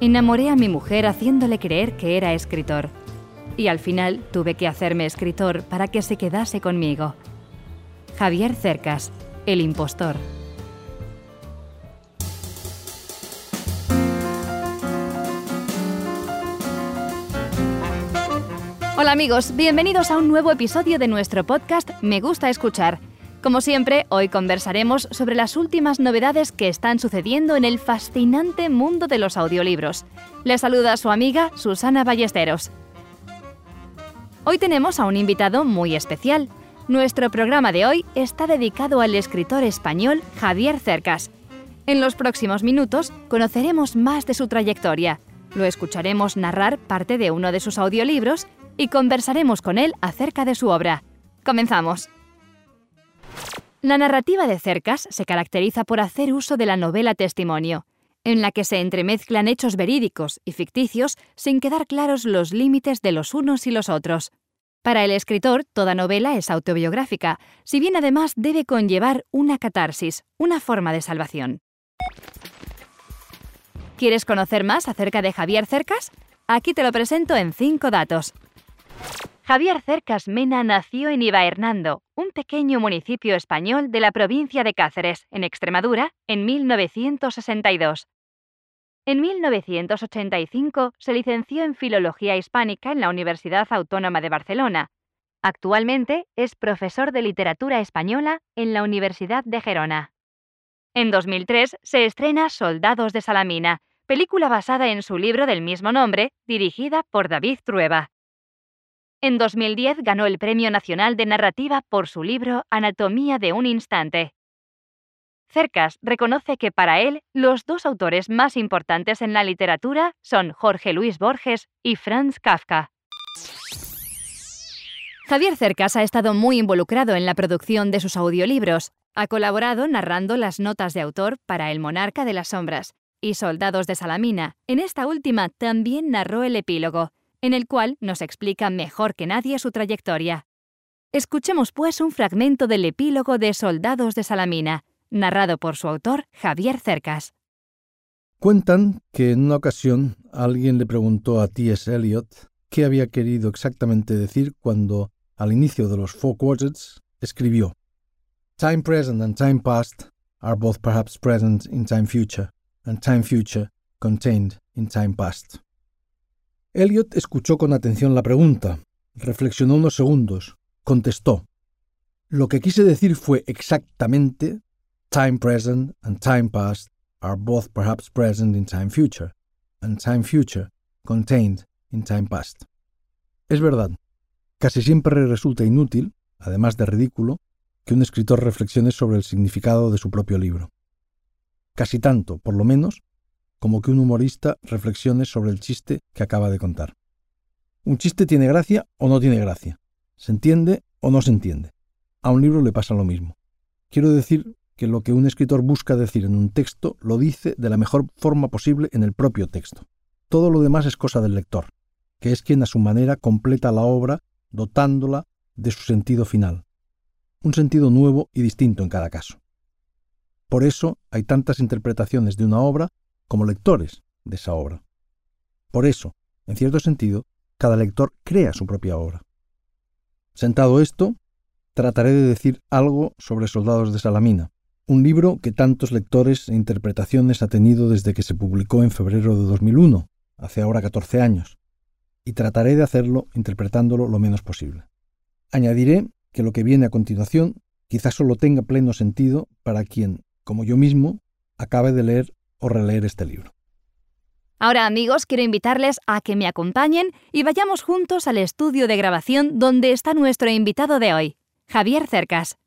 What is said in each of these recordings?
Enamoré a mi mujer haciéndole creer que era escritor. Y al final tuve que hacerme escritor para que se quedase conmigo. Javier Cercas, El impostor. Hola amigos, bienvenidos a un nuevo episodio de nuestro podcast Me gusta escuchar. Como siempre, hoy conversaremos sobre las últimas novedades que están sucediendo en el fascinante mundo de los audiolibros. Les saluda su amiga Susana Ballesteros. Hoy tenemos a un invitado muy especial. Nuestro programa de hoy está dedicado al escritor español Javier Cercas. En los próximos minutos conoceremos más de su trayectoria. Lo escucharemos narrar parte de uno de sus audiolibros y conversaremos con él acerca de su obra. Comenzamos. La narrativa de Cercas se caracteriza por hacer uso de la novela testimonio, en la que se entremezclan hechos verídicos y ficticios sin quedar claros los límites de los unos y los otros. Para el escritor, toda novela es autobiográfica, si bien además debe conllevar una catarsis, una forma de salvación. ¿Quieres conocer más acerca de Javier Cercas? Aquí te lo presento en cinco datos. Javier Cercas Mena nació en Hernando, un pequeño municipio español de la provincia de Cáceres, en Extremadura, en 1962. En 1985 se licenció en Filología Hispánica en la Universidad Autónoma de Barcelona. Actualmente es profesor de literatura española en la Universidad de Gerona. En 2003 se estrena Soldados de Salamina, película basada en su libro del mismo nombre, dirigida por David Trueba. En 2010 ganó el Premio Nacional de Narrativa por su libro Anatomía de un Instante. Cercas reconoce que para él los dos autores más importantes en la literatura son Jorge Luis Borges y Franz Kafka. Javier Cercas ha estado muy involucrado en la producción de sus audiolibros. Ha colaborado narrando las notas de autor para El Monarca de las Sombras y Soldados de Salamina. En esta última también narró el epílogo, en el cual nos explica mejor que nadie su trayectoria. Escuchemos pues un fragmento del epílogo de Soldados de Salamina, narrado por su autor Javier Cercas. Cuentan que en una ocasión alguien le preguntó a T.S. Eliot qué había querido exactamente decir cuando, al inicio de los Four Quadrants, escribió Time present and time past are both perhaps present in time future, and time future contained in time past. Elliot escuchó con atención la pregunta, reflexionó unos segundos, contestó. Lo que quise decir fue exactamente time present and time past are both perhaps present in time future, and time future contained in time past. Es verdad, casi siempre resulta inútil, además de ridículo, que un escritor reflexione sobre el significado de su propio libro. Casi tanto, por lo menos, como que un humorista reflexione sobre el chiste que acaba de contar. Un chiste tiene gracia o no tiene gracia, se entiende o no se entiende. A un libro le pasa lo mismo. Quiero decir que lo que un escritor busca decir en un texto lo dice de la mejor forma posible en el propio texto. Todo lo demás es cosa del lector, que es quien a su manera completa la obra dotándola de su sentido final. Un sentido nuevo y distinto en cada caso. Por eso hay tantas interpretaciones de una obra como lectores de esa obra. Por eso, en cierto sentido, cada lector crea su propia obra. Sentado esto, trataré de decir algo sobre Soldados de Salamina, un libro que tantos lectores e interpretaciones ha tenido desde que se publicó en febrero de 2001, hace ahora 14 años, y trataré de hacerlo interpretándolo lo menos posible. Añadiré que lo que viene a continuación quizás solo tenga pleno sentido para quien, como yo mismo, acabe de leer o releer este libro. Ahora amigos, quiero invitarles a que me acompañen y vayamos juntos al estudio de grabación donde está nuestro invitado de hoy, Javier Cercas.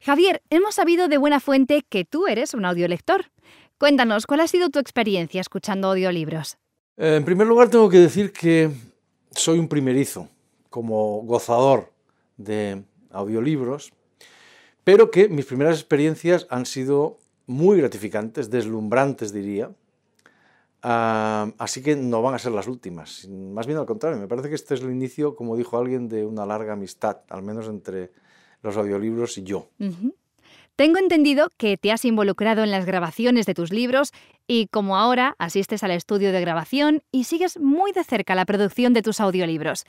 Javier, hemos sabido de buena fuente que tú eres un audiolector. Cuéntanos, ¿cuál ha sido tu experiencia escuchando audiolibros? Eh, en primer lugar, tengo que decir que soy un primerizo como gozador de audiolibros, pero que mis primeras experiencias han sido muy gratificantes, deslumbrantes diría. Ah, así que no van a ser las últimas. Más bien al contrario, me parece que este es el inicio, como dijo alguien, de una larga amistad, al menos entre los audiolibros y yo. Tengo entendido que te has involucrado en las grabaciones de tus libros y como ahora asistes al estudio de grabación y sigues muy de cerca la producción de tus audiolibros.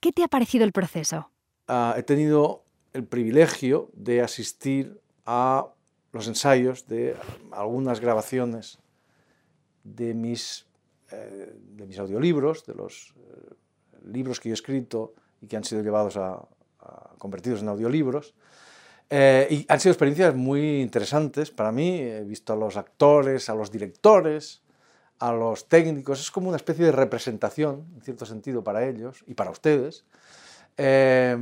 ¿Qué te ha parecido el proceso? Uh, he tenido el privilegio de asistir a los ensayos de algunas grabaciones de mis, eh, de mis audiolibros, de los eh, libros que yo he escrito y que han sido llevados a, a convertidos en audiolibros. Eh, y han sido experiencias muy interesantes para mí. He visto a los actores, a los directores, a los técnicos. Es como una especie de representación, en cierto sentido, para ellos y para ustedes. Eh,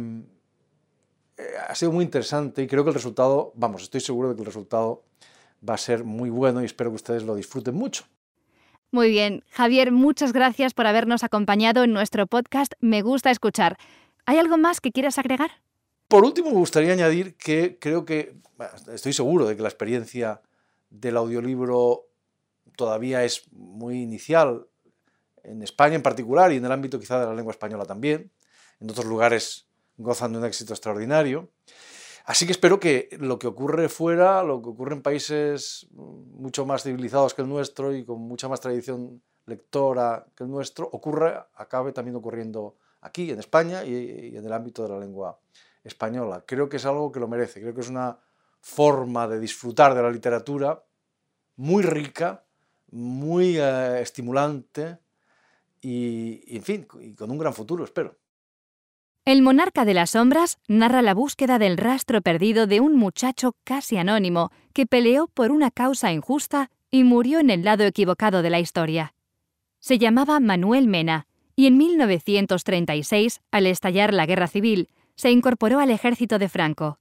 eh, ha sido muy interesante y creo que el resultado, vamos, estoy seguro de que el resultado va a ser muy bueno y espero que ustedes lo disfruten mucho. Muy bien, Javier, muchas gracias por habernos acompañado en nuestro podcast Me gusta escuchar. ¿Hay algo más que quieras agregar? Por último, me gustaría añadir que creo que, estoy seguro de que la experiencia del audiolibro todavía es muy inicial, en España en particular y en el ámbito quizá de la lengua española también. En otros lugares gozan de un éxito extraordinario. Así que espero que lo que ocurre fuera, lo que ocurre en países mucho más civilizados que el nuestro y con mucha más tradición lectora que el nuestro, ocurra, acabe también ocurriendo aquí, en España y, en el ámbito de la lengua española. Creo que es algo que lo merece, creo que es una forma de disfrutar de la literatura muy rica, muy eh, estimulante y, en fin, y con un gran futuro, espero. El monarca de las sombras narra la búsqueda del rastro perdido de un muchacho casi anónimo que peleó por una causa injusta y murió en el lado equivocado de la historia. Se llamaba Manuel Mena y en 1936, al estallar la guerra civil, se incorporó al ejército de Franco.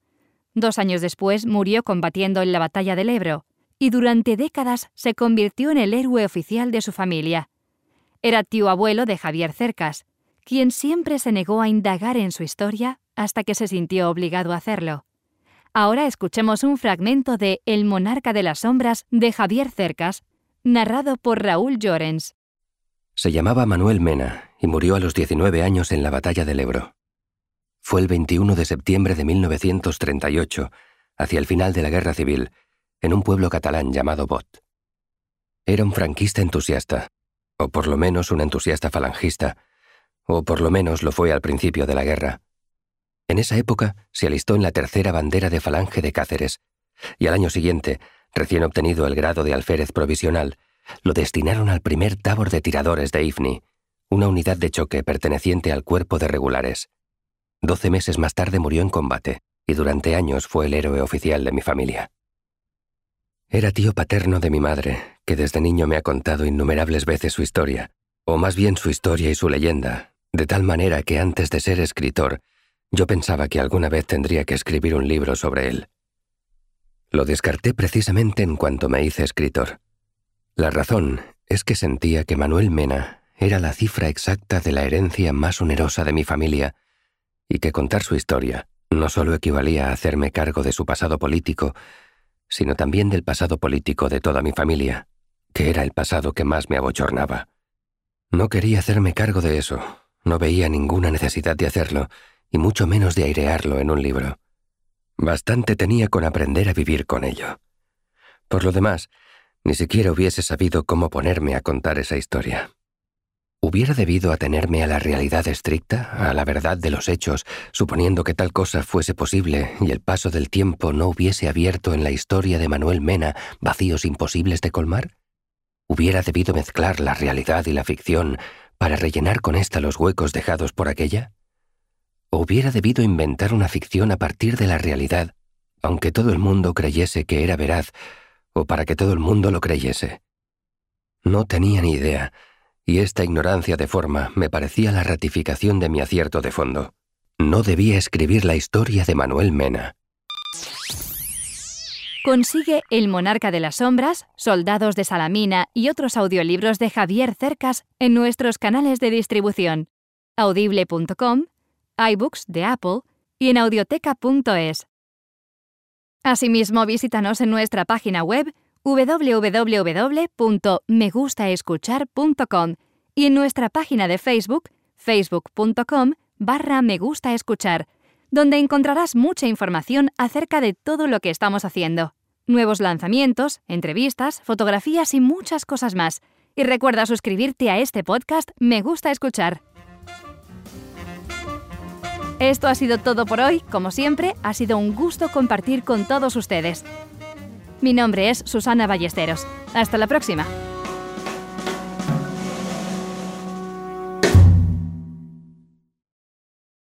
Dos años después murió combatiendo en la batalla del Ebro, y durante décadas se convirtió en el héroe oficial de su familia. Era tío abuelo de Javier Cercas, quien siempre se negó a indagar en su historia hasta que se sintió obligado a hacerlo. Ahora escuchemos un fragmento de El monarca de las sombras de Javier Cercas, narrado por Raúl Llorens. Se llamaba Manuel Mena y murió a los 19 años en la batalla del Ebro. Fue el 21 de septiembre de 1938, hacia el final de la Guerra Civil, en un pueblo catalán llamado Bot. Era un franquista entusiasta, o por lo menos un entusiasta falangista, o por lo menos lo fue al principio de la guerra. En esa época se alistó en la tercera bandera de falange de Cáceres, y al año siguiente, recién obtenido el grado de alférez provisional, lo destinaron al primer tabor de tiradores de IFNI, una unidad de choque perteneciente al cuerpo de regulares. Doce meses más tarde murió en combate, y durante años fue el héroe oficial de mi familia. Era tío paterno de mi madre, que desde niño me ha contado innumerables veces su historia, o más bien su historia y su leyenda, de tal manera que antes de ser escritor, yo pensaba que alguna vez tendría que escribir un libro sobre él. Lo descarté precisamente en cuanto me hice escritor. La razón es que sentía que Manuel Mena era la cifra exacta de la herencia más onerosa de mi familia y que contar su historia no solo equivalía a hacerme cargo de su pasado político, sino también del pasado político de toda mi familia, que era el pasado que más me abochornaba. No quería hacerme cargo de eso, no veía ninguna necesidad de hacerlo, y mucho menos de airearlo en un libro. Bastante tenía con aprender a vivir con ello. Por lo demás, ni siquiera hubiese sabido cómo ponerme a contar esa historia. ¿Hubiera debido atenerme a la realidad estricta, a la verdad de los hechos, suponiendo que tal cosa fuese posible y el paso del tiempo no hubiese abierto en la historia de Manuel Mena vacíos imposibles de colmar? ¿Hubiera debido mezclar la realidad y la ficción para rellenar con ésta los huecos dejados por aquella? ¿O hubiera debido inventar una ficción a partir de la realidad, aunque todo el mundo creyese que era veraz, o para que todo el mundo lo creyese? No tenía ni idea, y esta ignorancia de forma me parecía la ratificación de mi acierto de fondo. No debía escribir la historia de Manuel Mena. Consigue El monarca de las sombras, Soldados de Salamina y otros audiolibros de Javier Cercas en nuestros canales de distribución, audible.com, iBooks de Apple y en audioteca.es. Asimismo, visítanos en nuestra página web www.megustaescuchar.com y en nuestra página de Facebook, facebook.com barra me gusta escuchar, donde encontrarás mucha información acerca de todo lo que estamos haciendo. Nuevos lanzamientos, entrevistas, fotografías y muchas cosas más. Y recuerda suscribirte a este podcast Me gusta escuchar. Esto ha sido todo por hoy. Como siempre, ha sido un gusto compartir con todos ustedes. Mi nombre es Susana Ballesteros. Hasta la próxima.